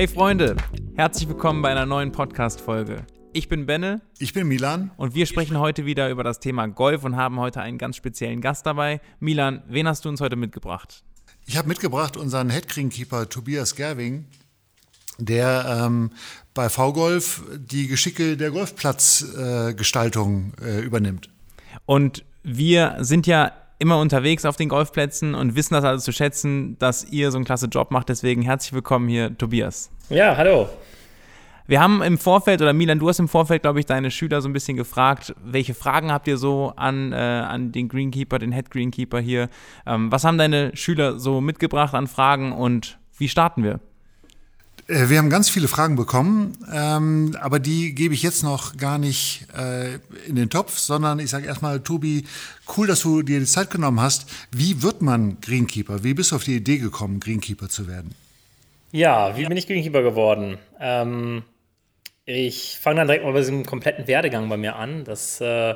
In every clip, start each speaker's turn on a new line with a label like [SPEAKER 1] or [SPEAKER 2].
[SPEAKER 1] Hey Freunde, herzlich willkommen bei einer neuen Podcast-Folge. Ich bin Benne.
[SPEAKER 2] Ich bin Milan.
[SPEAKER 1] Und wir sprechen heute wieder über das Thema Golf und haben heute einen ganz speziellen Gast dabei. Milan, wen hast du uns heute mitgebracht?
[SPEAKER 2] Ich habe mitgebracht unseren Headgreenkeeper Tobias Gerwing, der ähm, bei V-Golf die Geschicke der Golfplatzgestaltung äh, äh, übernimmt.
[SPEAKER 1] Und wir sind ja immer unterwegs auf den Golfplätzen und wissen das also zu schätzen, dass ihr so einen klasse Job macht. Deswegen herzlich willkommen hier, Tobias.
[SPEAKER 3] Ja, hallo.
[SPEAKER 1] Wir haben im Vorfeld, oder Milan, du hast im Vorfeld, glaube ich, deine Schüler so ein bisschen gefragt, welche Fragen habt ihr so an, äh, an den Greenkeeper, den Head Greenkeeper hier? Ähm, was haben deine Schüler so mitgebracht an Fragen und wie starten wir?
[SPEAKER 2] Äh, wir haben ganz viele Fragen bekommen, ähm, aber die gebe ich jetzt noch gar nicht äh, in den Topf, sondern ich sage erstmal, Tobi, cool, dass du dir die Zeit genommen hast. Wie wird man Greenkeeper? Wie bist du auf die Idee gekommen, Greenkeeper zu werden?
[SPEAKER 3] Ja, wie bin ich Greenkeeper geworden? Ähm, ich fange dann direkt mal bei diesem kompletten Werdegang bei mir an. Das äh,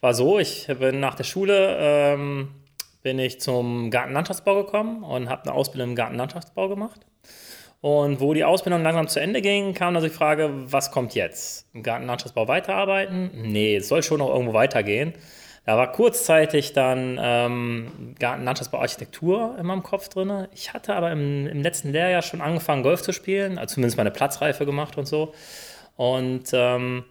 [SPEAKER 3] war so, ich bin nach der Schule ähm, bin ich zum Gartenlandschaftsbau gekommen und habe eine Ausbildung im Gartenlandschaftsbau gemacht. Und wo die Ausbildung langsam zu Ende ging, kam also die Frage, was kommt jetzt? Im Gartenlandschaftsbau weiterarbeiten? Nee, es soll schon noch irgendwo weitergehen. Da war kurzzeitig dann ähm, Gartenlandschaftsbau Architektur in meinem Kopf drin. Ich hatte aber im, im, letzten Lehrjahr schon angefangen, Golf zu spielen, also zumindest meine Platzreife gemacht und so. Und ähm,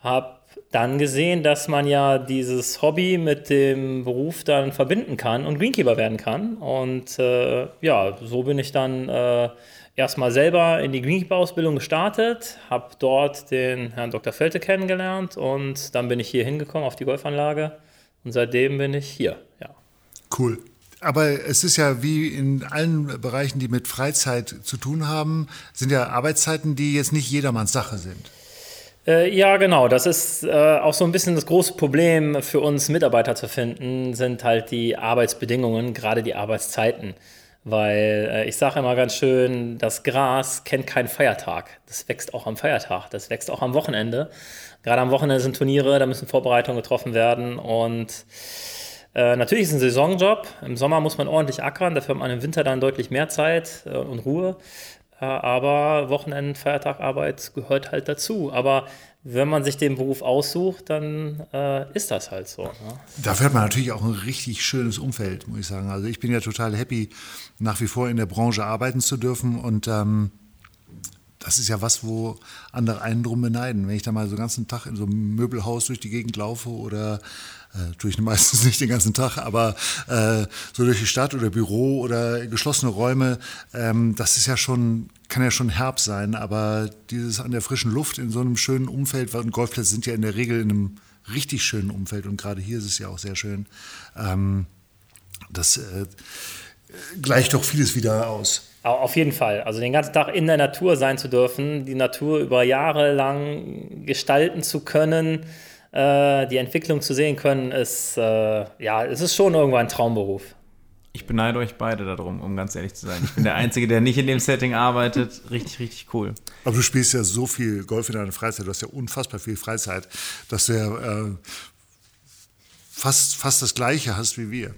[SPEAKER 3] habe dann gesehen, dass man ja dieses Hobby mit dem Beruf dann verbinden kann und Greenkeeper werden kann. Und äh, ja, so bin ich dann äh, erstmal selber in die Greenkeeper-Ausbildung gestartet, habe dort den Herrn Dr. Felte kennengelernt und dann bin ich hier hingekommen auf die Golfanlage und seitdem bin ich hier, ja.
[SPEAKER 2] Cool. Aber es ist ja wie in allen Bereichen, die mit Freizeit zu tun haben, sind ja Arbeitszeiten, die jetzt nicht jedermanns Sache sind.
[SPEAKER 3] Äh, ja, genau. Das ist äh, auch so ein bisschen das große Problem für uns Mitarbeiter zu finden, sind halt die Arbeitsbedingungen, gerade die Arbeitszeiten. Weil äh, ich sage immer ganz schön, das Gras kennt keinen Feiertag. Das wächst auch am Feiertag, das wächst auch am Wochenende. Gerade am Wochenende sind Turniere, da müssen Vorbereitungen getroffen werden. Und äh, natürlich ist es ein Saisonjob. Im Sommer muss man ordentlich ackern, dafür hat man im Winter dann deutlich mehr Zeit äh, und Ruhe. Äh, aber Wochenend, Feiertag, Arbeit gehört halt dazu. Aber wenn man sich den Beruf aussucht, dann äh, ist das halt so. Ne?
[SPEAKER 2] Dafür hat man natürlich auch ein richtig schönes Umfeld, muss ich sagen. Also ich bin ja total happy, nach wie vor in der Branche arbeiten zu dürfen und ähm, das ist ja was, wo andere einen drum beneiden. Wenn ich da mal so den ganzen Tag in so einem Möbelhaus durch die Gegend laufe oder äh, tue ich meistens nicht den ganzen Tag, aber äh, so durch die Stadt oder Büro oder geschlossene Räume, ähm, das ist ja schon, kann ja schon herb sein, aber dieses an der frischen Luft in so einem schönen Umfeld, und Golfplätze sind ja in der Regel in einem richtig schönen Umfeld und gerade hier ist es ja auch sehr schön, ähm, das äh, gleicht doch vieles wieder aus.
[SPEAKER 3] Auf jeden Fall. Also den ganzen Tag in der Natur sein zu dürfen, die Natur über Jahre lang gestalten zu können, äh, die Entwicklung zu sehen können, ist, äh, ja, es ist schon irgendwo ein Traumberuf.
[SPEAKER 1] Ich beneide euch beide darum, um ganz ehrlich zu sein. Ich bin der Einzige, der nicht in dem Setting arbeitet. Richtig, richtig cool.
[SPEAKER 2] Aber du spielst ja so viel Golf in deiner Freizeit, du hast ja unfassbar viel Freizeit, dass du ja äh, fast, fast das Gleiche hast wie wir.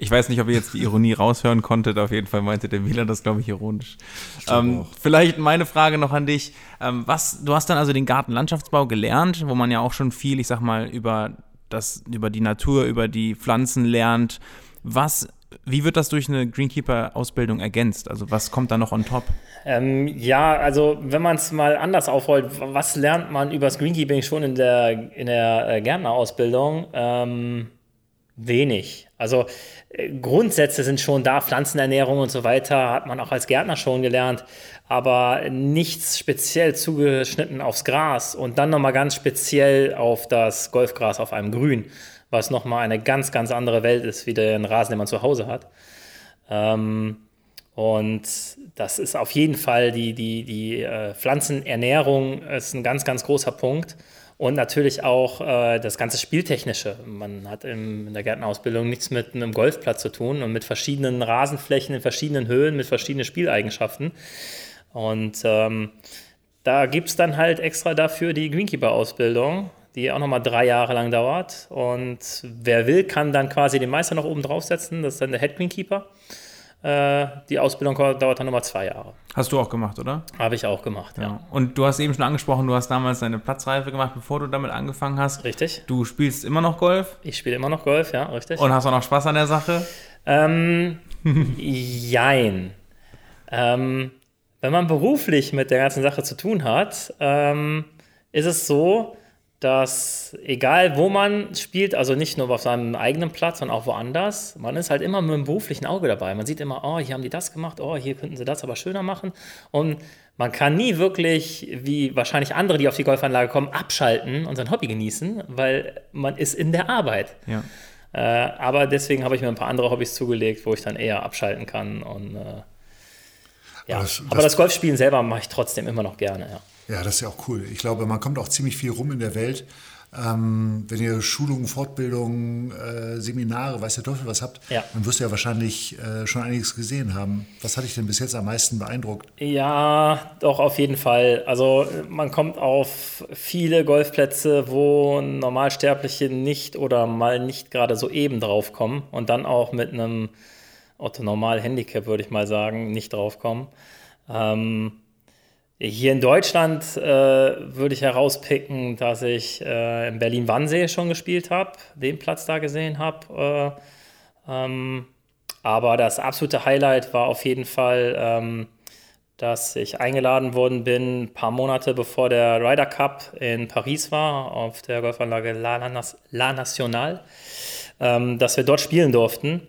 [SPEAKER 1] Ich weiß nicht, ob ihr jetzt die Ironie raushören konntet. Auf jeden Fall meinte der Wieler das, glaube ich, ironisch. Ähm, vielleicht meine Frage noch an dich. Ähm, was, du hast dann also den Gartenlandschaftsbau gelernt, wo man ja auch schon viel, ich sag mal, über, das, über die Natur, über die Pflanzen lernt. Was, wie wird das durch eine Greenkeeper-Ausbildung ergänzt? Also was kommt da noch on top?
[SPEAKER 3] Ähm, ja, also wenn man es mal anders aufrollt, was lernt man über das Greenkeeping schon in der, in der äh, Gärtnerausbildung? Ähm, wenig. Also äh, Grundsätze sind schon da, Pflanzenernährung und so weiter hat man auch als Gärtner schon gelernt, aber nichts speziell zugeschnitten aufs Gras und dann nochmal ganz speziell auf das Golfgras auf einem Grün, was nochmal eine ganz, ganz andere Welt ist, wie der Rasen, den man zu Hause hat. Ähm, und das ist auf jeden Fall die, die, die äh, Pflanzenernährung ist ein ganz, ganz großer Punkt. Und natürlich auch äh, das ganze Spieltechnische. Man hat im, in der Gärtnerausbildung nichts mit einem Golfplatz zu tun und mit verschiedenen Rasenflächen in verschiedenen Höhen, mit verschiedenen Spieleigenschaften. Und ähm, da gibt es dann halt extra dafür die Greenkeeper-Ausbildung, die auch nochmal drei Jahre lang dauert. Und wer will, kann dann quasi den Meister noch oben draufsetzen. Das ist dann der Head Greenkeeper. Die Ausbildung dauert dann nochmal zwei Jahre.
[SPEAKER 1] Hast du auch gemacht, oder?
[SPEAKER 3] Habe ich auch gemacht, ja. ja.
[SPEAKER 1] Und du hast eben schon angesprochen, du hast damals deine Platzreife gemacht, bevor du damit angefangen hast.
[SPEAKER 3] Richtig.
[SPEAKER 1] Du spielst immer noch Golf?
[SPEAKER 3] Ich spiele immer noch Golf, ja, richtig.
[SPEAKER 1] Und hast auch noch Spaß an der Sache?
[SPEAKER 3] Ähm, jein. Ähm, wenn man beruflich mit der ganzen Sache zu tun hat, ähm, ist es so, dass egal wo man spielt, also nicht nur auf seinem eigenen Platz, sondern auch woanders, man ist halt immer mit einem beruflichen Auge dabei. Man sieht immer, oh, hier haben die das gemacht, oh, hier könnten sie das aber schöner machen. Und man kann nie wirklich, wie wahrscheinlich andere, die auf die Golfanlage kommen, abschalten und sein Hobby genießen, weil man ist in der Arbeit.
[SPEAKER 1] Ja.
[SPEAKER 3] Äh, aber deswegen habe ich mir ein paar andere Hobbys zugelegt, wo ich dann eher abschalten kann. Und, äh, ja. Aber das, aber das Golfspielen selber mache ich trotzdem immer noch gerne, ja.
[SPEAKER 2] Ja, das ist ja auch cool. Ich glaube, man kommt auch ziemlich viel rum in der Welt. Ähm, wenn ihr Schulungen, Fortbildungen, äh, Seminare, weiß der Teufel was habt,
[SPEAKER 3] ja.
[SPEAKER 2] dann wirst du ja wahrscheinlich äh, schon einiges gesehen haben. Was hat dich denn bis jetzt am meisten beeindruckt?
[SPEAKER 3] Ja, doch, auf jeden Fall. Also man kommt auf viele Golfplätze, wo Normalsterbliche nicht oder mal nicht gerade so eben draufkommen und dann auch mit einem Otto-Normal-Handicap, würde ich mal sagen, nicht draufkommen. Ähm, hier in Deutschland äh, würde ich herauspicken, dass ich äh, in Berlin-Wannsee schon gespielt habe, den Platz da gesehen habe. Äh, ähm, aber das absolute Highlight war auf jeden Fall, ähm, dass ich eingeladen worden bin, ein paar Monate bevor der Ryder Cup in Paris war, auf der Golfanlage La, La Nationale, ähm, dass wir dort spielen durften.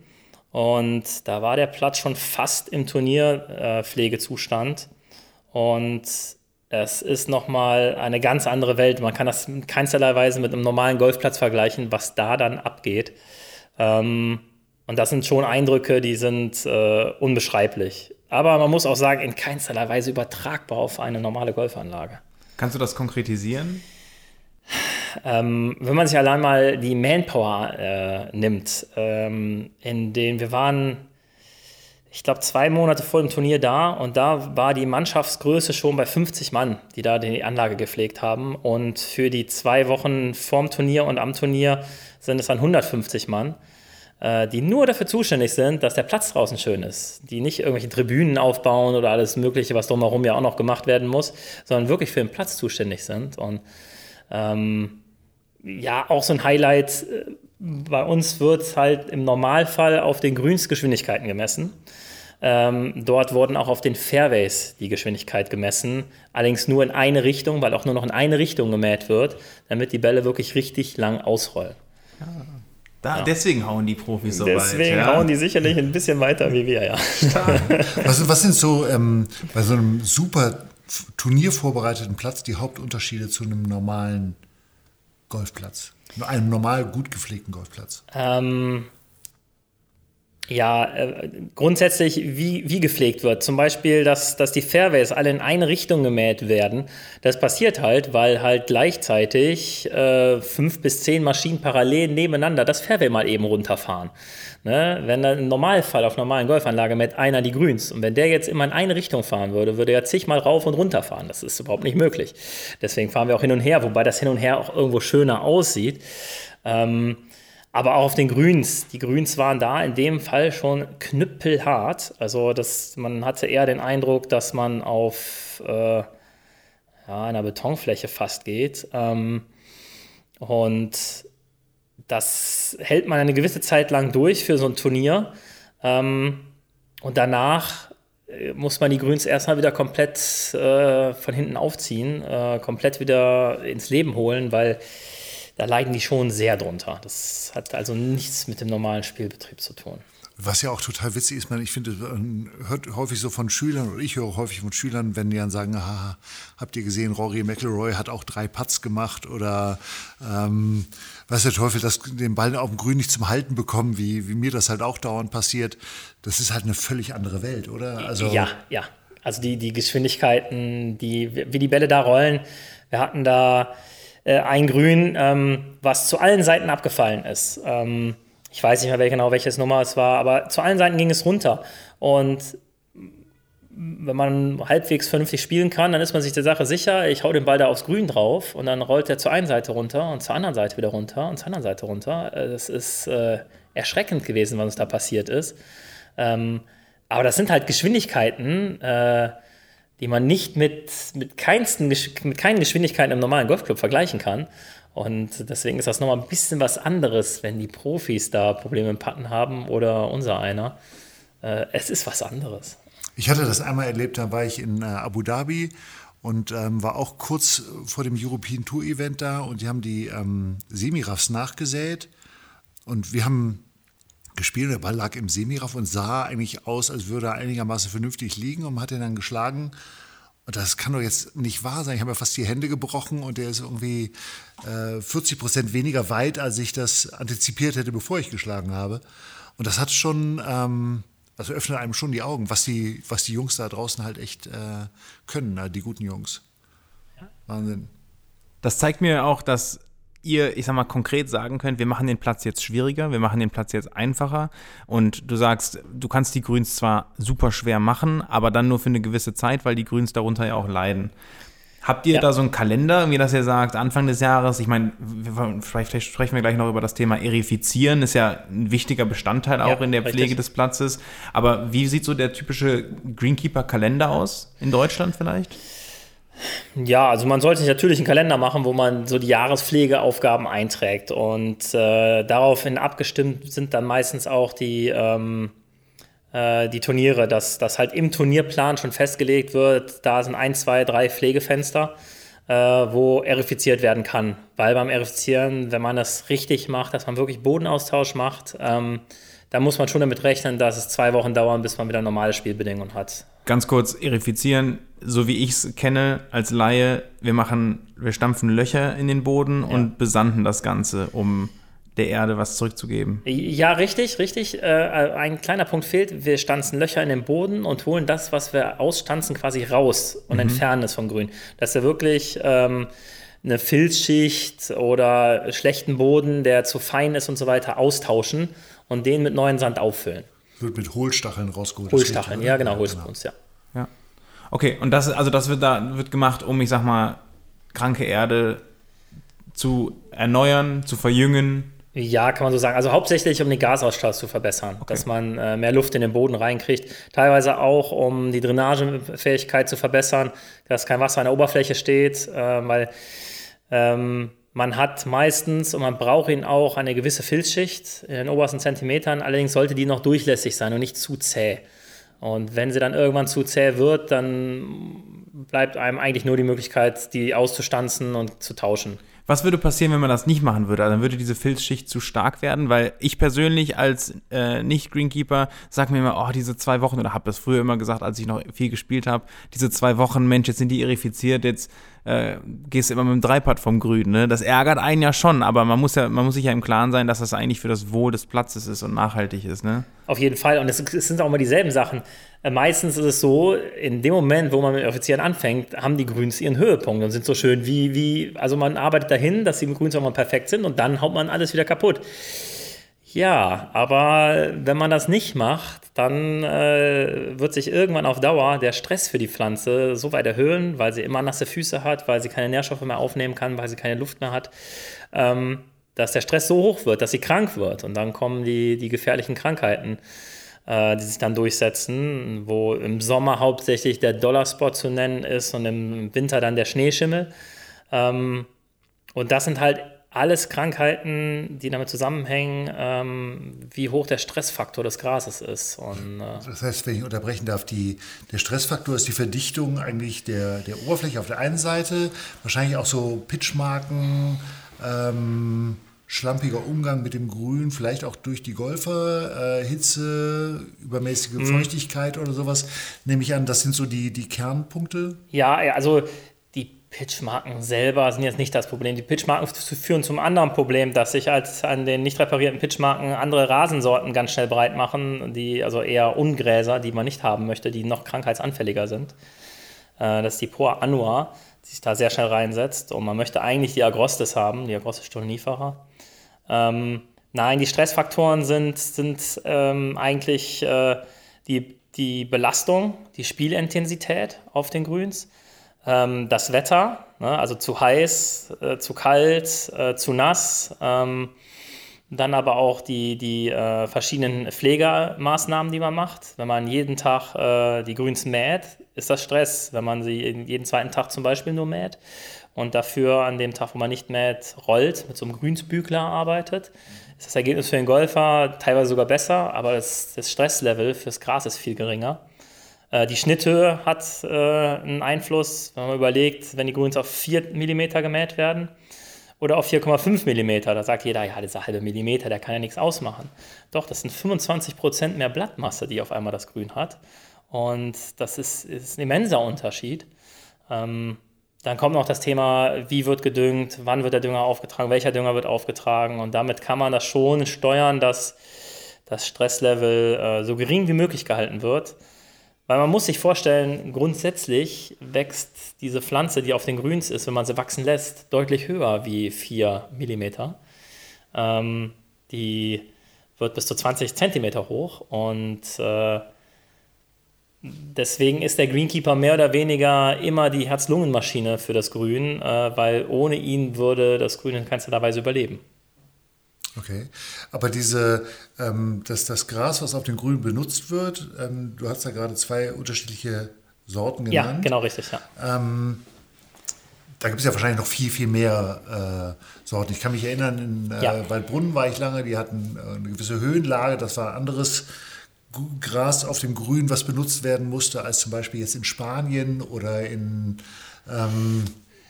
[SPEAKER 3] Und da war der Platz schon fast im Turnierpflegezustand. Und es ist nochmal eine ganz andere Welt. Man kann das in keinsterlei Weise mit einem normalen Golfplatz vergleichen, was da dann abgeht. Ähm, und das sind schon Eindrücke, die sind äh, unbeschreiblich. Aber man muss auch sagen, in keinsterlei Weise übertragbar auf eine normale Golfanlage.
[SPEAKER 1] Kannst du das konkretisieren?
[SPEAKER 3] Ähm, wenn man sich allein mal die Manpower äh, nimmt, ähm, in denen wir waren ich glaube, zwei Monate vor dem Turnier da und da war die Mannschaftsgröße schon bei 50 Mann, die da die Anlage gepflegt haben. Und für die zwei Wochen vorm Turnier und am Turnier sind es dann 150 Mann, äh, die nur dafür zuständig sind, dass der Platz draußen schön ist. Die nicht irgendwelche Tribünen aufbauen oder alles Mögliche, was drumherum ja auch noch gemacht werden muss, sondern wirklich für den Platz zuständig sind. Und ähm, ja, auch so ein Highlight. Bei uns wird halt im Normalfall auf den Grünsgeschwindigkeiten gemessen. Ähm, dort wurden auch auf den Fairways die Geschwindigkeit gemessen, allerdings nur in eine Richtung, weil auch nur noch in eine Richtung gemäht wird, damit die Bälle wirklich richtig lang ausrollen.
[SPEAKER 1] Ja. Da, ja. Deswegen hauen die Profis so
[SPEAKER 3] deswegen weit. Deswegen ja. hauen die sicherlich ein bisschen weiter wie wir, ja.
[SPEAKER 2] was, was sind so ähm, bei so einem super turniervorbereiteten Platz die Hauptunterschiede zu einem normalen Golfplatz? Einem normal gut gepflegten Golfplatz?
[SPEAKER 3] Ähm, ja, äh, grundsätzlich wie, wie gepflegt wird. Zum Beispiel, dass, dass die Fairways alle in eine Richtung gemäht werden. Das passiert halt, weil halt gleichzeitig äh, fünf bis zehn Maschinen parallel nebeneinander das Fairway mal eben runterfahren. Ne? Wenn dann im Normalfall auf normalen Golfanlage mäht einer die Grüns und wenn der jetzt immer in eine Richtung fahren würde, würde er zigmal rauf und runter fahren. Das ist überhaupt nicht möglich. Deswegen fahren wir auch hin und her, wobei das hin und her auch irgendwo schöner aussieht. Ähm, aber auch auf den Grüns. Die Grüns waren da in dem Fall schon knüppelhart. Also das, man hatte eher den Eindruck, dass man auf äh, ja, einer Betonfläche fast geht. Ähm, und das hält man eine gewisse Zeit lang durch für so ein Turnier. Ähm, und danach äh, muss man die Grüns erstmal wieder komplett äh, von hinten aufziehen, äh, komplett wieder ins Leben holen, weil da leiden die schon sehr drunter. Das hat also nichts mit dem normalen Spielbetrieb zu tun.
[SPEAKER 2] Was ja auch total witzig ist, man, ich finde, man hört häufig so von Schülern, oder ich höre häufig von Schülern, wenn die dann sagen, aha, habt ihr gesehen, Rory McIlroy hat auch drei Putts gemacht oder ähm, weiß der Teufel, dass den Ball auf dem Grün nicht zum Halten bekommen, wie, wie mir das halt auch dauernd passiert. Das ist halt eine völlig andere Welt, oder?
[SPEAKER 3] Also ja, ja. Also die, die Geschwindigkeiten, die, wie die Bälle da rollen, wir hatten da äh, ein Grün, ähm, was zu allen Seiten abgefallen ist. Ähm, ich weiß nicht mehr genau, welches Nummer es war, aber zu allen Seiten ging es runter. Und wenn man halbwegs vernünftig spielen kann, dann ist man sich der Sache sicher, ich hau den Ball da aufs Grün drauf und dann rollt er zur einen Seite runter und zur anderen Seite wieder runter und zur anderen Seite runter. Das ist äh, erschreckend gewesen, was uns da passiert ist. Ähm, aber das sind halt Geschwindigkeiten, äh, die man nicht mit, mit, keinsten, mit keinen Geschwindigkeiten im normalen Golfclub vergleichen kann. Und deswegen ist das nochmal ein bisschen was anderes, wenn die Profis da Probleme im Patten haben oder unser einer. Äh, es ist was anderes.
[SPEAKER 2] Ich hatte das einmal erlebt, da war ich in äh, Abu Dhabi und ähm, war auch kurz vor dem European Tour Event da und die haben die ähm, Semiraffs nachgesät und wir haben gespielt. Der Ball lag im Semiraff und sah eigentlich aus, als würde er einigermaßen vernünftig liegen und man hat ihn dann geschlagen. Und das kann doch jetzt nicht wahr sein. Ich habe mir fast die Hände gebrochen und der ist irgendwie äh, 40 Prozent weniger weit, als ich das antizipiert hätte, bevor ich geschlagen habe. Und das hat schon, ähm, das öffnet einem schon die Augen, was die, was die Jungs da draußen halt echt äh, können, äh, die guten Jungs. Wahnsinn.
[SPEAKER 1] Das zeigt mir auch, dass ihr, ich sag mal, konkret sagen könnt, wir machen den Platz jetzt schwieriger, wir machen den Platz jetzt einfacher und du sagst, du kannst die Grüns zwar super schwer machen, aber dann nur für eine gewisse Zeit, weil die Grüns darunter ja auch leiden. Habt ihr ja. da so einen Kalender, irgendwie, dass ihr sagt, Anfang des Jahres, ich meine, vielleicht sprechen wir gleich noch über das Thema Erifizieren, ist ja ein wichtiger Bestandteil auch ja, in der Pflege richtig. des Platzes. Aber wie sieht so der typische Greenkeeper-Kalender aus in Deutschland vielleicht?
[SPEAKER 3] Ja, also man sollte sich natürlich einen Kalender machen, wo man so die Jahrespflegeaufgaben einträgt. Und äh, daraufhin abgestimmt sind dann meistens auch die, ähm, äh, die Turniere, dass, dass halt im Turnierplan schon festgelegt wird, da sind ein, zwei, drei Pflegefenster, äh, wo erifiziert werden kann. Weil beim Erifizieren, wenn man das richtig macht, dass man wirklich Bodenaustausch macht, ähm, da muss man schon damit rechnen, dass es zwei Wochen dauern, bis man wieder normale Spielbedingungen hat.
[SPEAKER 1] Ganz kurz erifizieren, so wie ich es kenne als Laie, wir machen, wir stampfen Löcher in den Boden ja. und besanden das Ganze, um der Erde was zurückzugeben.
[SPEAKER 3] Ja, richtig, richtig. Äh, ein kleiner Punkt fehlt. Wir stanzen Löcher in den Boden und holen das, was wir ausstanzen, quasi raus und mhm. entfernen es vom Grün. Dass wir wirklich ähm, eine Filzschicht oder schlechten Boden, der zu fein ist und so weiter, austauschen und den mit neuen Sand auffüllen.
[SPEAKER 2] Wird mit Hohlstacheln rausgeholt.
[SPEAKER 3] Hohlstacheln, ja, genau, Hohlspuns, genau.
[SPEAKER 1] ja. Ja. Okay, und das, also das wird da wird gemacht, um, ich sag mal, kranke Erde zu erneuern, zu verjüngen.
[SPEAKER 3] Ja, kann man so sagen. Also hauptsächlich, um den Gasausstoß zu verbessern, okay. dass man äh, mehr Luft in den Boden reinkriegt. Teilweise auch, um die Drainagefähigkeit zu verbessern, dass kein Wasser an der Oberfläche steht, äh, weil ähm, man hat meistens und man braucht ihn auch eine gewisse Filzschicht in den obersten Zentimetern. Allerdings sollte die noch durchlässig sein und nicht zu zäh. Und wenn sie dann irgendwann zu zäh wird, dann bleibt einem eigentlich nur die Möglichkeit, die auszustanzen und zu tauschen.
[SPEAKER 1] Was würde passieren, wenn man das nicht machen würde? Also dann würde diese Filzschicht zu stark werden, weil ich persönlich als äh, Nicht-Greenkeeper sage mir immer, oh, diese zwei Wochen, oder habe das früher immer gesagt, als ich noch viel gespielt habe, diese zwei Wochen, Mensch, jetzt sind die irrifiziert, jetzt äh, gehst immer mit dem Dreipad vom Grün. Ne? Das ärgert einen ja schon, aber man muss ja, man muss sich ja im Klaren sein, dass das eigentlich für das Wohl des Platzes ist und nachhaltig ist. Ne?
[SPEAKER 3] Auf jeden Fall. Und es, es sind auch immer dieselben Sachen. Äh, meistens ist es so, in dem Moment, wo man mit Offizieren anfängt, haben die Grüns ihren Höhepunkt und sind so schön wie, wie, also man arbeitet dahin, dass die Grüns auch mal perfekt sind und dann haut man alles wieder kaputt. Ja, aber wenn man das nicht macht, dann äh, wird sich irgendwann auf Dauer der Stress für die Pflanze so weit erhöhen, weil sie immer nasse Füße hat, weil sie keine Nährstoffe mehr aufnehmen kann, weil sie keine Luft mehr hat, ähm, dass der Stress so hoch wird, dass sie krank wird. Und dann kommen die, die gefährlichen Krankheiten, äh, die sich dann durchsetzen, wo im Sommer hauptsächlich der Dollarspot zu nennen ist und im Winter dann der Schneeschimmel. Ähm, und das sind halt alles Krankheiten, die damit zusammenhängen, ähm, wie hoch der Stressfaktor des Grases ist. Und,
[SPEAKER 2] äh das heißt, wenn ich unterbrechen darf, die, der Stressfaktor ist die Verdichtung eigentlich der, der Oberfläche auf der einen Seite, wahrscheinlich auch so Pitchmarken, ähm, schlampiger Umgang mit dem Grün, vielleicht auch durch die Golfer, äh, Hitze, übermäßige mhm. Feuchtigkeit oder sowas, nehme ich an, das sind so die, die Kernpunkte?
[SPEAKER 3] Ja, also Pitchmarken selber sind jetzt nicht das Problem. Die Pitchmarken führen zum anderen Problem, dass sich als an den nicht reparierten Pitchmarken andere Rasensorten ganz schnell breit machen, die also eher Ungräser, die man nicht haben möchte, die noch krankheitsanfälliger sind. Äh, das ist die Poa annua, die sich da sehr schnell reinsetzt. Und man möchte eigentlich die Agrostis haben, die Agrostis stolonifera. Ähm, nein, die Stressfaktoren sind, sind ähm, eigentlich äh, die, die Belastung, die Spielintensität auf den Grüns ähm, das Wetter, ne, also zu heiß, äh, zu kalt, äh, zu nass, ähm, Dann aber auch die, die äh, verschiedenen Pflegemaßnahmen, die man macht. Wenn man jeden Tag äh, die Grüns mäht, ist das Stress. Wenn man sie jeden zweiten Tag zum Beispiel nur mäht und dafür an dem Tag, wo man nicht mäht, rollt, mit so einem Grünsbügler arbeitet, ist das Ergebnis für den Golfer teilweise sogar besser, aber das, das Stresslevel fürs Gras ist viel geringer. Äh, die Schnitthöhe hat äh, einen Einfluss, wenn man überlegt, wenn die Grüns auf 4 mm gemäht werden oder auf 4,5 mm. Da sagt jeder, ja, dieser halbe Millimeter, der kann ja nichts ausmachen. Doch, das sind 25 Prozent mehr Blattmasse, die auf einmal das Grün hat. Und das ist, ist ein immenser Unterschied. Ähm, dann kommt noch das Thema, wie wird gedüngt, wann wird der Dünger aufgetragen, welcher Dünger wird aufgetragen. Und damit kann man das schon steuern, dass das Stresslevel äh, so gering wie möglich gehalten wird. Weil man muss sich vorstellen, grundsätzlich wächst diese Pflanze, die auf den Grüns ist, wenn man sie wachsen lässt, deutlich höher wie 4 mm. Ähm, die wird bis zu 20 cm hoch und äh, deswegen ist der Greenkeeper mehr oder weniger immer die Herz-Lungen-Maschine für das Grün, äh, weil ohne ihn würde das Grün in keinster Weise überleben.
[SPEAKER 2] Okay, aber diese, ähm, das, das Gras, was auf dem Grün benutzt wird, ähm, du hast ja gerade zwei unterschiedliche Sorten genannt.
[SPEAKER 3] Ja, genau richtig, ja.
[SPEAKER 2] Ähm, da gibt es ja wahrscheinlich noch viel, viel mehr äh, Sorten. Ich kann mich erinnern, in äh, ja. Waldbrunnen war ich lange, die hatten äh, eine gewisse Höhenlage, das war anderes Gras auf dem Grün, was benutzt werden musste, als zum Beispiel jetzt in Spanien oder in ähm,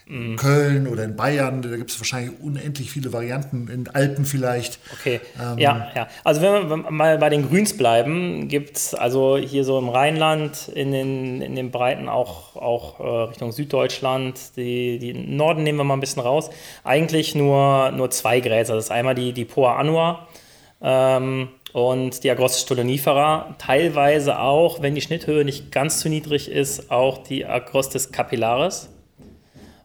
[SPEAKER 2] Mhm. Köln oder in Bayern, da gibt es wahrscheinlich unendlich viele Varianten, in Alpen vielleicht.
[SPEAKER 3] Okay, ähm, ja, ja. Also wenn wir mal bei den Grüns bleiben, gibt es also hier so im Rheinland, in den, in den Breiten auch, auch äh, Richtung Süddeutschland, die, die Norden nehmen wir mal ein bisschen raus, eigentlich nur, nur zwei Gräser. Das ist einmal die, die Poa annua ähm, und die Agrostis stolonifera, teilweise auch, wenn die Schnitthöhe nicht ganz zu niedrig ist, auch die Agrostis capillaris.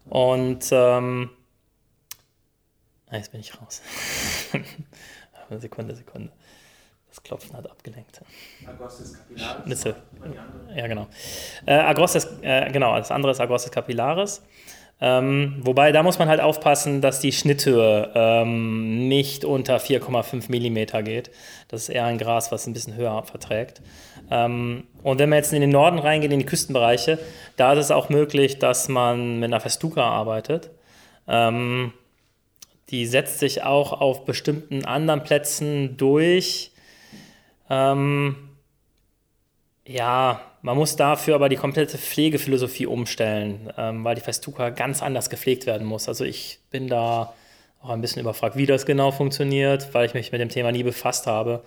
[SPEAKER 3] Und ähm, ah, jetzt bin ich raus. Eine Sekunde, Sekunde. Das Klopfen hat abgelenkt. Agostis capillaris. Ja, genau. Äh, Agostis, äh, genau, das andere ist Agostis capillaris. Ähm, wobei, da muss man halt aufpassen, dass die Schnitthöhe ähm, nicht unter 4,5 mm geht. Das ist eher ein Gras, was ein bisschen höher verträgt. Ähm, und wenn man jetzt in den Norden reingeht, in die Küstenbereiche, da ist es auch möglich, dass man mit einer Festuca arbeitet. Ähm, die setzt sich auch auf bestimmten anderen Plätzen durch. Ähm, ja, man muss dafür aber die komplette Pflegephilosophie umstellen, ähm, weil die Festuca ganz anders gepflegt werden muss. Also ich bin da auch ein bisschen überfragt, wie das genau funktioniert, weil ich mich mit dem Thema nie befasst habe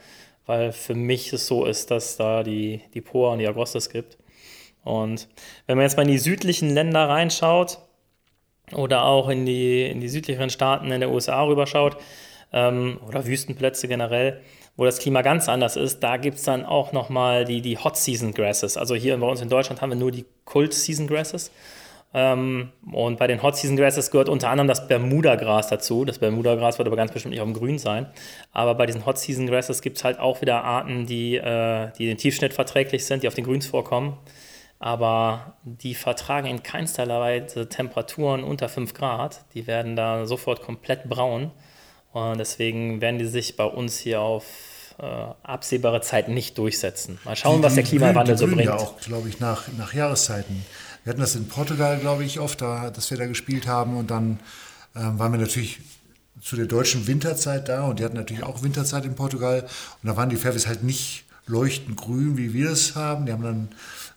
[SPEAKER 3] weil für mich es so ist, dass da die, die Poa und die Agrostis gibt. Und wenn man jetzt mal in die südlichen Länder reinschaut oder auch in die, in die südlicheren Staaten in der USA rüberschaut ähm, oder Wüstenplätze generell, wo das Klima ganz anders ist, da gibt es dann auch nochmal die, die Hot Season Grasses. Also hier bei uns in Deutschland haben wir nur die Cold Season Grasses. Ähm, und bei den Hot Season Grasses gehört unter anderem das Bermuda-Gras dazu. Das Bermuda-Gras wird aber ganz bestimmt nicht auf dem Grün sein. Aber bei diesen Hot Season Grasses gibt es halt auch wieder Arten, die, äh, die den Tiefschnitt verträglich sind, die auf den Grüns vorkommen. Aber die vertragen in keinster Weise Temperaturen unter 5 Grad. Die werden da sofort komplett braun. Und deswegen werden die sich bei uns hier auf äh, absehbare Zeit nicht durchsetzen. Mal schauen, die, was der Klimawandel die, die so bringt. ja
[SPEAKER 2] auch, glaube ich, nach, nach Jahreszeiten. Wir hatten das in Portugal, glaube ich, oft, da, dass wir da gespielt haben. Und dann ähm, waren wir natürlich zu der deutschen Winterzeit da und die hatten natürlich auch Winterzeit in Portugal. Und da waren die Fairways halt nicht leuchtend grün, wie wir es haben. Die haben dann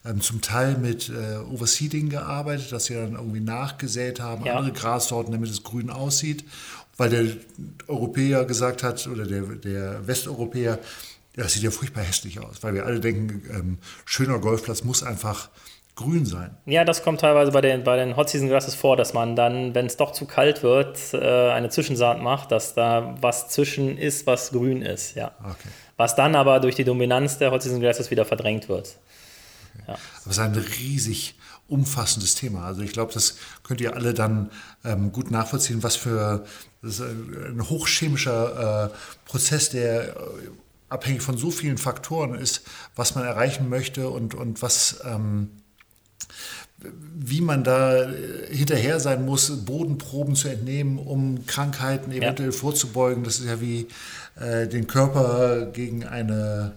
[SPEAKER 2] ähm, zum Teil mit äh, Overseeding gearbeitet, dass sie dann irgendwie nachgesät haben, ja. andere Grassorten, damit es grün aussieht. Weil der Europäer gesagt hat, oder der, der Westeuropäer, das sieht ja furchtbar hässlich aus, weil wir alle denken, ähm, schöner Golfplatz muss einfach grün sein.
[SPEAKER 3] Ja, das kommt teilweise bei den, bei den Hot Season Grasses vor, dass man dann, wenn es doch zu kalt wird, äh, eine Zwischensaat macht, dass da was zwischen ist, was grün ist. Ja. Okay. Was dann aber durch die Dominanz der Hot Season Grasses wieder verdrängt wird.
[SPEAKER 2] Okay. Ja. Aber es ist ein riesig umfassendes Thema. Also ich glaube, das könnt ihr alle dann ähm, gut nachvollziehen, was für das ist ein hochchemischer äh, Prozess, der äh, abhängig von so vielen Faktoren ist, was man erreichen möchte und, und was ähm, wie man da äh, hinterher sein muss, Bodenproben zu entnehmen, um Krankheiten eventuell ja. vorzubeugen. Das ist ja wie äh, den Körper gegen eine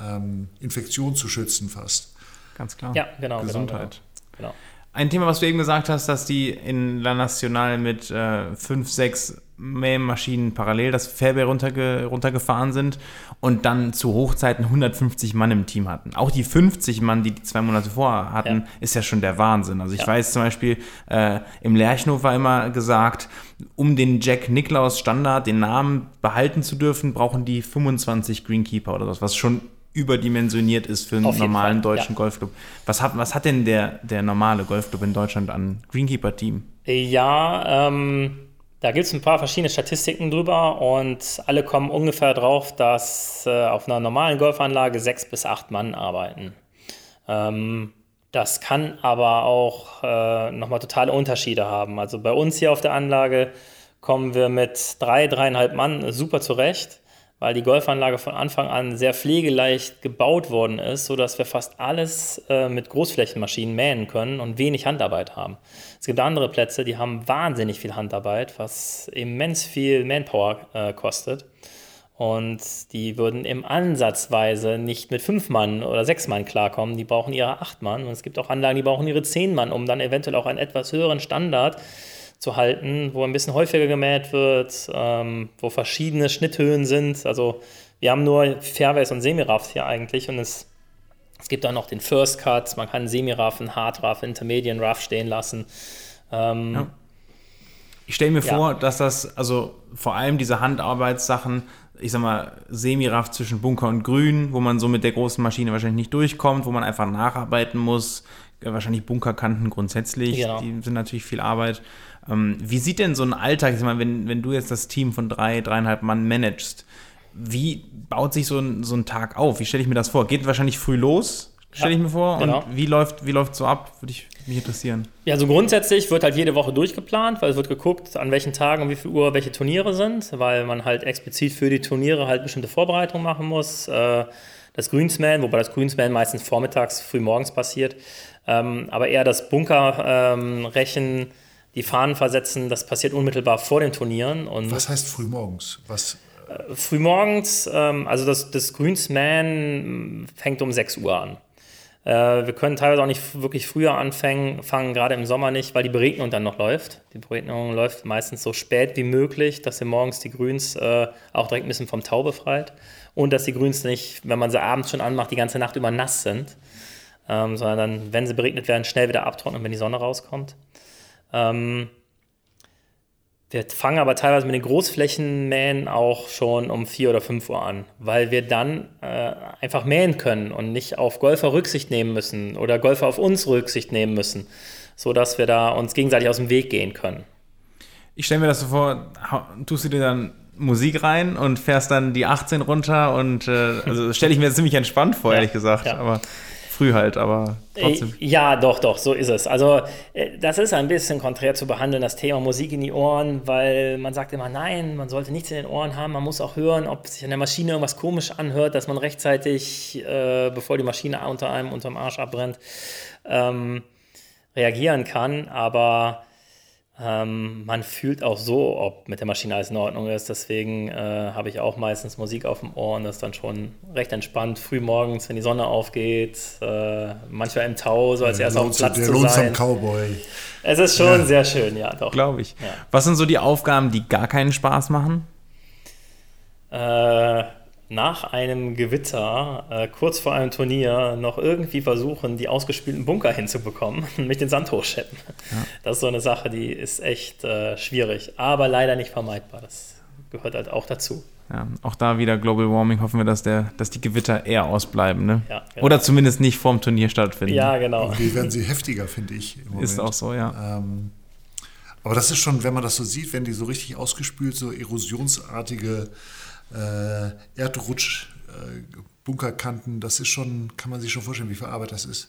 [SPEAKER 2] ähm, Infektion zu schützen fast.
[SPEAKER 1] Ganz klar.
[SPEAKER 3] Ja, genau.
[SPEAKER 1] Gesundheit. Genau. Ein Thema, was du eben gesagt hast, dass die in La Nacional mit äh, fünf, sechs Mähmaschinen parallel das Fairway runterge runtergefahren sind und dann zu Hochzeiten 150 Mann im Team hatten. Auch die 50 Mann, die die zwei Monate vorher hatten, ja. ist ja schon der Wahnsinn. Also ich ja. weiß zum Beispiel, äh, im Lerchnow war immer gesagt, um den Jack Nicklaus Standard, den Namen behalten zu dürfen, brauchen die 25 Greenkeeper oder was, was schon überdimensioniert ist für einen normalen Fall, deutschen ja. Golfclub. Was hat, was hat denn der, der normale Golfclub in Deutschland an Greenkeeper-Team?
[SPEAKER 3] Ja, ähm, da gibt es ein paar verschiedene Statistiken drüber und alle kommen ungefähr drauf, dass äh, auf einer normalen Golfanlage sechs bis acht Mann arbeiten. Ähm, das kann aber auch äh, nochmal totale Unterschiede haben. Also bei uns hier auf der Anlage kommen wir mit drei, dreieinhalb Mann super zurecht weil die Golfanlage von Anfang an sehr pflegeleicht gebaut worden ist, sodass wir fast alles äh, mit Großflächenmaschinen mähen können und wenig Handarbeit haben. Es gibt andere Plätze, die haben wahnsinnig viel Handarbeit, was immens viel Manpower äh, kostet. Und die würden im Ansatzweise nicht mit fünf Mann oder sechs Mann klarkommen. Die brauchen ihre acht Mann. Und es gibt auch Anlagen, die brauchen ihre zehn Mann, um dann eventuell auch einen etwas höheren Standard zu halten, wo ein bisschen häufiger gemäht wird, ähm, wo verschiedene Schnitthöhen sind. Also wir haben nur Fairways und Semiraffs hier eigentlich und es, es gibt dann noch den First Cut, man kann Semiraffen, Hardraff, Intermediate Rough stehen lassen. Ähm, ja.
[SPEAKER 1] Ich stelle mir ja. vor, dass das, also vor allem diese Handarbeitssachen, ich sag mal, Semiraff zwischen Bunker und Grün, wo man so mit der großen Maschine wahrscheinlich nicht durchkommt, wo man einfach nacharbeiten muss. Wahrscheinlich Bunkerkanten grundsätzlich, genau. die sind natürlich viel Arbeit. Ähm, wie sieht denn so ein Alltag, ich meine, wenn, wenn du jetzt das Team von drei, dreieinhalb Mann managst, wie baut sich so ein, so ein Tag auf? Wie stelle ich mir das vor? Geht wahrscheinlich früh los, stelle ich mir vor. Genau. Und wie läuft, wie läuft so ab? Würde ich mich interessieren.
[SPEAKER 3] Ja, also grundsätzlich wird halt jede Woche durchgeplant, weil es wird geguckt, an welchen Tagen und wie viel Uhr welche Turniere sind, weil man halt explizit für die Turniere halt bestimmte Vorbereitungen machen muss. Äh, das Greensman, wobei das Greensman meistens vormittags, früh morgens passiert, ähm, aber eher das Bunkerrechen. Ähm, die Fahnen versetzen, das passiert unmittelbar vor den Turnieren. Und
[SPEAKER 2] Was heißt frühmorgens? Was?
[SPEAKER 3] Äh, frühmorgens, ähm, also das, das Greensman fängt um 6 Uhr an. Äh, wir können teilweise auch nicht wirklich früher anfangen, fangen gerade im Sommer nicht, weil die Beregnung dann noch läuft. Die Beregnung läuft meistens so spät wie möglich, dass ihr morgens die Grüns äh, auch direkt ein bisschen vom Tau befreit. Und dass die Grüns nicht, wenn man sie abends schon anmacht, die ganze Nacht über nass sind. Ähm, sondern dann, wenn sie beregnet werden, schnell wieder abtrocknen, wenn die Sonne rauskommt. Ähm, wir fangen aber teilweise mit den Großflächenmähen auch schon um 4 oder 5 Uhr an, weil wir dann äh, einfach mähen können und nicht auf Golfer Rücksicht nehmen müssen oder Golfer auf uns Rücksicht nehmen müssen, sodass wir da uns gegenseitig aus dem Weg gehen können.
[SPEAKER 1] Ich stelle mir das so vor, tust du dir dann Musik rein und fährst dann die 18 runter und äh, also stelle ich mir ziemlich entspannt vor, ja, ehrlich gesagt. Ja. Aber früh halt, aber trotzdem.
[SPEAKER 3] Äh, ja, doch, doch, so ist es. Also äh, das ist ein bisschen konträr zu behandeln, das Thema Musik in die Ohren, weil man sagt immer, nein, man sollte nichts in den Ohren haben, man muss auch hören, ob sich an der Maschine irgendwas komisch anhört, dass man rechtzeitig, äh, bevor die Maschine unter einem unterm Arsch abbrennt, ähm, reagieren kann. Aber ähm, man fühlt auch so, ob mit der Maschine alles in Ordnung ist. Deswegen äh, habe ich auch meistens Musik auf dem Ohr und das ist dann schon recht entspannt. Früh morgens, wenn die Sonne aufgeht, äh, manchmal im Tau, so als ja, erst auf dem Platz der zu sein.
[SPEAKER 2] Cowboy.
[SPEAKER 3] Es ist schon ja. sehr schön, ja, doch.
[SPEAKER 1] Glaube ich. Ja. Was sind so die Aufgaben, die gar keinen Spaß machen?
[SPEAKER 3] Äh, nach einem Gewitter, äh, kurz vor einem Turnier, noch irgendwie versuchen, die ausgespülten Bunker hinzubekommen mit den Sand hochscheppen. Ja. Das ist so eine Sache, die ist echt äh, schwierig, aber leider nicht vermeidbar. Das gehört halt auch dazu.
[SPEAKER 1] Ja, auch da wieder Global Warming hoffen wir, dass, der, dass die Gewitter eher ausbleiben. Ne? Ja, genau. Oder zumindest nicht vorm Turnier stattfinden.
[SPEAKER 3] Ja, genau.
[SPEAKER 2] Wie werden sie heftiger, finde ich.
[SPEAKER 1] Ist auch so, ja. Ähm,
[SPEAKER 2] aber das ist schon, wenn man das so sieht, wenn die so richtig ausgespült, so erosionsartige äh, Erdrutsch, äh, Bunkerkanten, das ist schon, kann man sich schon vorstellen, wie viel Arbeit das ist.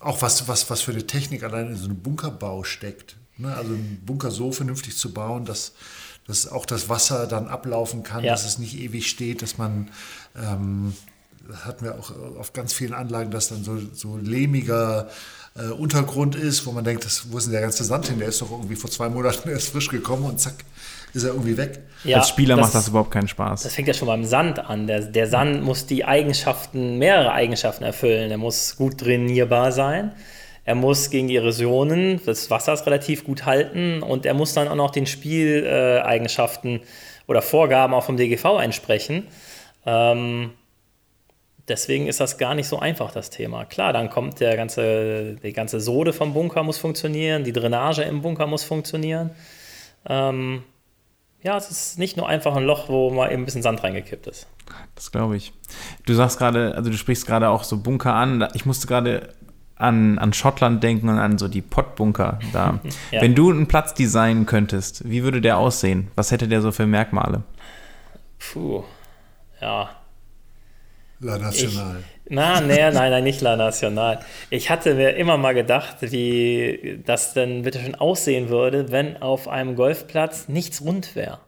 [SPEAKER 2] Auch was, was, was für eine Technik allein in so einem Bunkerbau steckt. Ne? Also einen Bunker so vernünftig zu bauen, dass, dass auch das Wasser dann ablaufen kann, ja. dass es nicht ewig steht, dass man ähm, das hatten wir auch auf ganz vielen Anlagen, dass dann so, so lehmiger äh, Untergrund ist, wo man denkt, das, wo ist denn der ganze Sand hin? Der ist doch irgendwie vor zwei Monaten erst frisch gekommen und zack, ist er irgendwie weg.
[SPEAKER 1] Ja, Als Spieler das, macht das überhaupt keinen Spaß.
[SPEAKER 3] Das fängt ja schon beim Sand an. Der, der Sand muss die Eigenschaften, mehrere Eigenschaften erfüllen. Er muss gut drainierbar sein. Er muss gegen die Erosionen des Wassers relativ gut halten und er muss dann auch noch den Spieleigenschaften oder Vorgaben auch vom DGV entsprechen. Ähm, deswegen ist das gar nicht so einfach, das Thema. Klar, dann kommt der ganze, die ganze Sode vom Bunker muss funktionieren, die Drainage im Bunker muss funktionieren. Ähm, ja, es ist nicht nur einfach ein Loch, wo mal eben ein bisschen Sand reingekippt ist.
[SPEAKER 1] Das glaube ich. Du sagst gerade, also du sprichst gerade auch so Bunker an. Ich musste gerade an, an Schottland denken und an so die Pottbunker da. ja. Wenn du einen Platz designen könntest, wie würde der aussehen? Was hätte der so für Merkmale?
[SPEAKER 3] Puh, ja.
[SPEAKER 2] La National.
[SPEAKER 3] Ich, na, nee, nein, nein, nicht La National. Ich hatte mir immer mal gedacht, wie das denn bitte schon aussehen würde, wenn auf einem Golfplatz nichts rund wäre.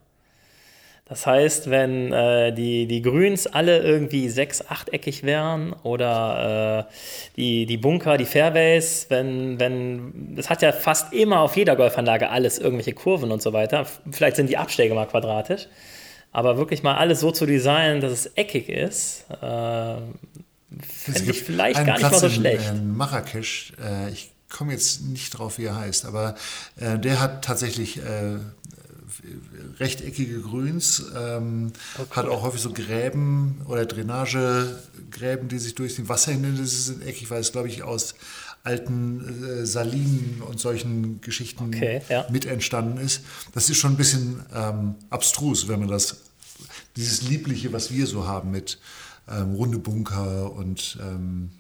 [SPEAKER 3] Das heißt, wenn äh, die, die Grüns alle irgendwie sechs, achteckig wären oder äh, die, die Bunker, die Fairways, wenn, wenn, das hat ja fast immer auf jeder Golfanlage alles irgendwelche Kurven und so weiter. Vielleicht sind die Abschläge mal quadratisch. Aber wirklich mal alles so zu designen, dass es eckig ist, äh, finde ich vielleicht gar nicht mal so schlecht.
[SPEAKER 2] In, in Marrakesch, äh, ich komme jetzt nicht drauf, wie er heißt, aber äh, der hat tatsächlich äh, rechteckige Grüns, ähm, okay. Oh, hat auch häufig so Gräben oder Drainagegräben, die sich durch den Wasser sind eckig, weil es, glaube ich, aus alten äh, Salinen und solchen Geschichten okay, ja. mit entstanden ist. Das ist schon ein bisschen ähm, abstrus, wenn man das, dieses Liebliche, was wir so haben mit ähm, runde Bunker und ähm,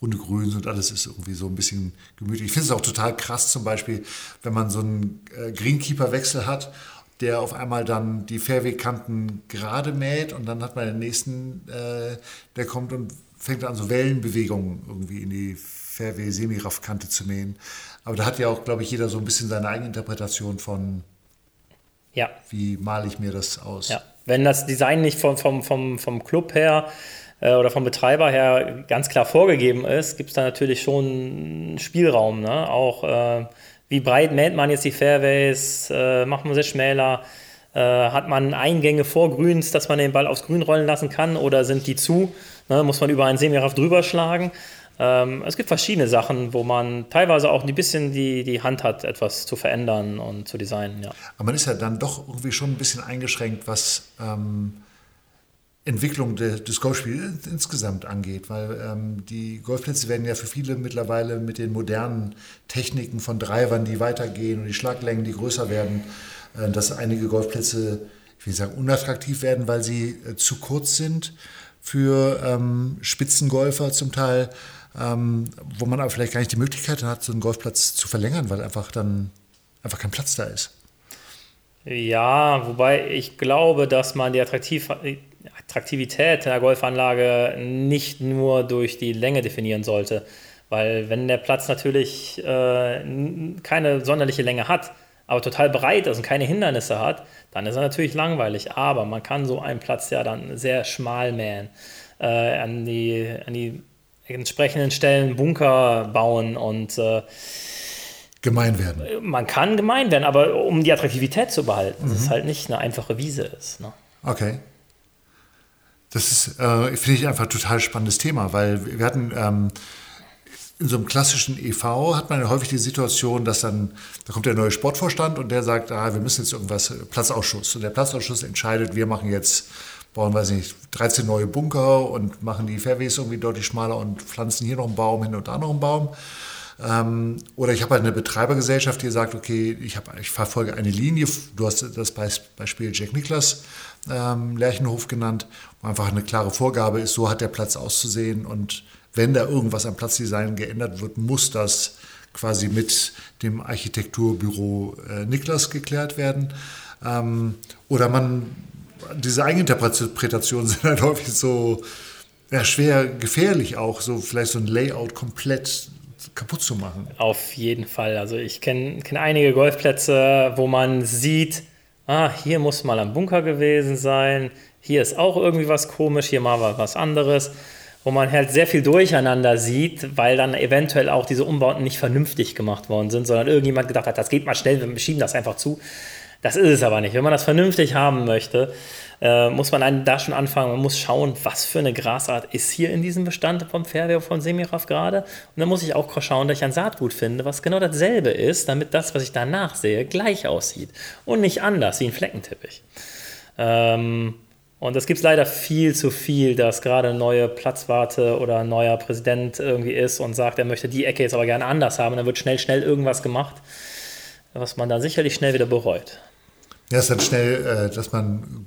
[SPEAKER 2] runde Grüns und alles ist irgendwie so ein bisschen gemütlich. Ich finde es auch total krass zum Beispiel, wenn man so einen äh, Greenkeeper-Wechsel hat, der auf einmal dann die Fairway-Kanten gerade mäht und dann hat man den nächsten, äh, der kommt und fängt an so Wellenbewegungen irgendwie in die Fairway-Semiraff-Kante zu mähen. Aber da hat ja auch, glaube ich, jeder so ein bisschen seine eigene Interpretation von, ja. wie male ich mir das aus.
[SPEAKER 3] Ja. Wenn das Design nicht vom, vom, vom, vom Club her äh, oder vom Betreiber her ganz klar vorgegeben ist, gibt es da natürlich schon Spielraum. Ne? Auch äh, wie breit mäht man jetzt die Fairways, äh, macht man sie schmäler, äh, hat man Eingänge vor Grüns, dass man den Ball aufs Grün rollen lassen kann oder sind die zu? Ne? Muss man über einen Semiraff drüber schlagen? Ähm, es gibt verschiedene Sachen, wo man teilweise auch ein bisschen die, die Hand hat, etwas zu verändern und zu designen. Ja.
[SPEAKER 2] Aber man ist ja dann doch irgendwie schon ein bisschen eingeschränkt, was ähm, Entwicklung de, des Golfspiels insgesamt angeht, weil ähm, die Golfplätze werden ja für viele mittlerweile mit den modernen Techniken von Drivern, die weitergehen und die Schlaglängen, die größer werden, äh, dass einige Golfplätze, ich will sagen, unattraktiv werden, weil sie äh, zu kurz sind für ähm, Spitzengolfer zum Teil ähm, wo man aber vielleicht gar nicht die Möglichkeit hat, so einen Golfplatz zu verlängern, weil einfach dann einfach kein Platz da ist.
[SPEAKER 3] Ja, wobei ich glaube, dass man die Attraktiv Attraktivität der Golfanlage nicht nur durch die Länge definieren sollte. Weil wenn der Platz natürlich äh, keine sonderliche Länge hat, aber total breit ist und keine Hindernisse hat, dann ist er natürlich langweilig. Aber man kann so einen Platz ja dann sehr schmal mähen. Äh, an, die, an die entsprechenden Stellen Bunker bauen und äh,
[SPEAKER 2] gemein werden.
[SPEAKER 3] Man kann gemein werden, aber um die Attraktivität zu behalten, mhm. dass es halt nicht eine einfache Wiese ist. Ne?
[SPEAKER 2] Okay. Das ist, äh, finde ich, einfach ein total spannendes Thema, weil wir hatten ähm, in so einem klassischen EV hat man ja häufig die Situation, dass dann, da kommt der neue Sportvorstand und der sagt, ah, wir müssen jetzt irgendwas, Platzausschuss. Und der Platzausschuss entscheidet, wir machen jetzt bauen, weiß nicht, 13 neue Bunker und machen die Fairways irgendwie deutlich schmaler und pflanzen hier noch einen Baum, hin und da noch einen Baum. Ähm, oder ich habe halt eine Betreibergesellschaft, die sagt, okay, ich, hab, ich verfolge eine Linie. Du hast das Beispiel Jack Nicklaus ähm, Lerchenhof genannt, wo einfach eine klare Vorgabe ist, so hat der Platz auszusehen. Und wenn da irgendwas am Platzdesign geändert wird, muss das quasi mit dem Architekturbüro äh, Niklas geklärt werden. Ähm, oder man diese Eigeninterpretationen sind halt häufig so ja, schwer gefährlich auch, so vielleicht so ein Layout komplett kaputt zu machen.
[SPEAKER 3] Auf jeden Fall. Also ich kenne kenn einige Golfplätze, wo man sieht, ah, hier muss mal ein Bunker gewesen sein, hier ist auch irgendwie was komisch, hier mal was anderes, wo man halt sehr viel durcheinander sieht, weil dann eventuell auch diese Umbauten nicht vernünftig gemacht worden sind, sondern irgendjemand gedacht hat, das geht mal schnell, wir schieben das einfach zu. Das ist es aber nicht. Wenn man das vernünftig haben möchte, äh, muss man da schon anfangen. Man muss schauen, was für eine Grasart ist hier in diesem Bestand vom Pferde vom Semiraf gerade. Und dann muss ich auch schauen, dass ich ein Saatgut finde, was genau dasselbe ist, damit das, was ich danach sehe, gleich aussieht und nicht anders wie ein Fleckenteppich. Ähm, und es gibt leider viel zu viel, dass gerade eine neue Platzwarte oder ein neuer Präsident irgendwie ist und sagt, er möchte die Ecke jetzt aber gerne anders haben. Und dann wird schnell, schnell irgendwas gemacht, was man dann sicherlich schnell wieder bereut.
[SPEAKER 2] Ja, es ist dann schnell, äh, dass man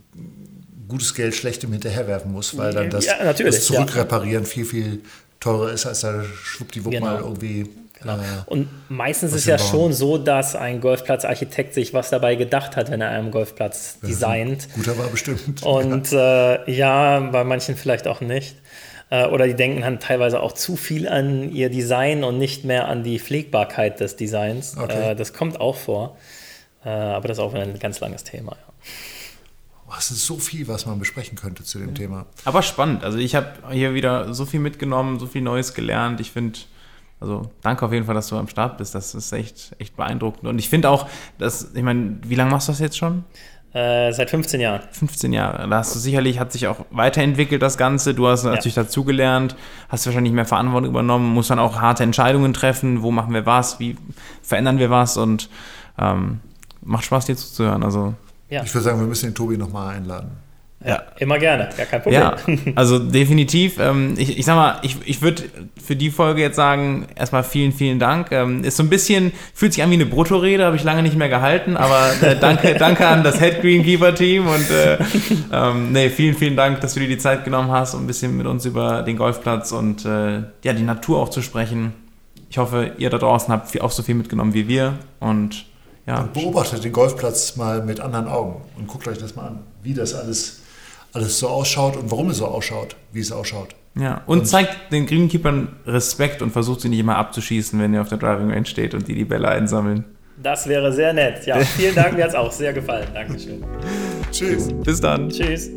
[SPEAKER 2] gutes Geld schlechtem hinterherwerfen muss, weil dann das, ja, das Zurückreparieren ja. viel, viel teurer ist, als da schwuppdiwupp genau. mal irgendwie
[SPEAKER 3] Genau. Und meistens ist es ja schon so, dass ein Golfplatzarchitekt sich was dabei gedacht hat, wenn er einen Golfplatz designt.
[SPEAKER 2] Guter war bestimmt.
[SPEAKER 3] Und ja. Äh, ja, bei manchen vielleicht auch nicht. Äh, oder die denken dann teilweise auch zu viel an ihr Design und nicht mehr an die Pflegbarkeit des Designs. Okay. Äh, das kommt auch vor. Äh, aber das ist auch ein ganz langes Thema. Ja.
[SPEAKER 2] Oh, es ist so viel, was man besprechen könnte zu dem ja. Thema.
[SPEAKER 1] Aber spannend. Also ich habe hier wieder so viel mitgenommen, so viel Neues gelernt. Ich finde, also danke auf jeden Fall, dass du am Start bist. Das ist echt, echt beeindruckend. Und ich finde auch, dass, ich meine, wie lange machst du das jetzt schon?
[SPEAKER 3] Äh, seit 15 Jahren.
[SPEAKER 1] 15 Jahre. Da hast du sicherlich, hat sich auch weiterentwickelt, das Ganze. Du hast natürlich ja. dazugelernt, hast wahrscheinlich mehr Verantwortung übernommen, musst dann auch harte Entscheidungen treffen. Wo machen wir was? Wie verändern wir was? Und ähm, macht Spaß, dir zuzuhören. Also,
[SPEAKER 2] ja. Ich würde sagen, wir müssen den Tobi nochmal einladen.
[SPEAKER 3] Ja, immer gerne, gar kein Problem. Ja,
[SPEAKER 1] also definitiv. Ähm, ich, ich sag mal, ich, ich würde für die Folge jetzt sagen, erstmal vielen, vielen Dank. Ähm, ist so ein bisschen, fühlt sich an wie eine Bruttorede, habe ich lange nicht mehr gehalten, aber äh, danke, danke an das Head Greenkeeper Team und äh, ähm, nee, vielen, vielen Dank, dass du dir die Zeit genommen hast, um ein bisschen mit uns über den Golfplatz und äh, ja, die Natur auch zu sprechen. Ich hoffe, ihr da draußen habt auch so viel mitgenommen wie wir und ja.
[SPEAKER 2] Und beobachtet den Golfplatz mal mit anderen Augen und guckt euch das mal an, wie das alles, alles so ausschaut und warum es so ausschaut, wie es ausschaut.
[SPEAKER 1] Ja, und, und zeigt den Greenkeepern Respekt und versucht sie nicht immer abzuschießen, wenn ihr auf der Driving Range steht und die die Bälle einsammeln.
[SPEAKER 3] Das wäre sehr nett. Ja, vielen Dank, mir hat es auch sehr gefallen. Dankeschön.
[SPEAKER 1] Tschüss. Bis dann.
[SPEAKER 3] Tschüss.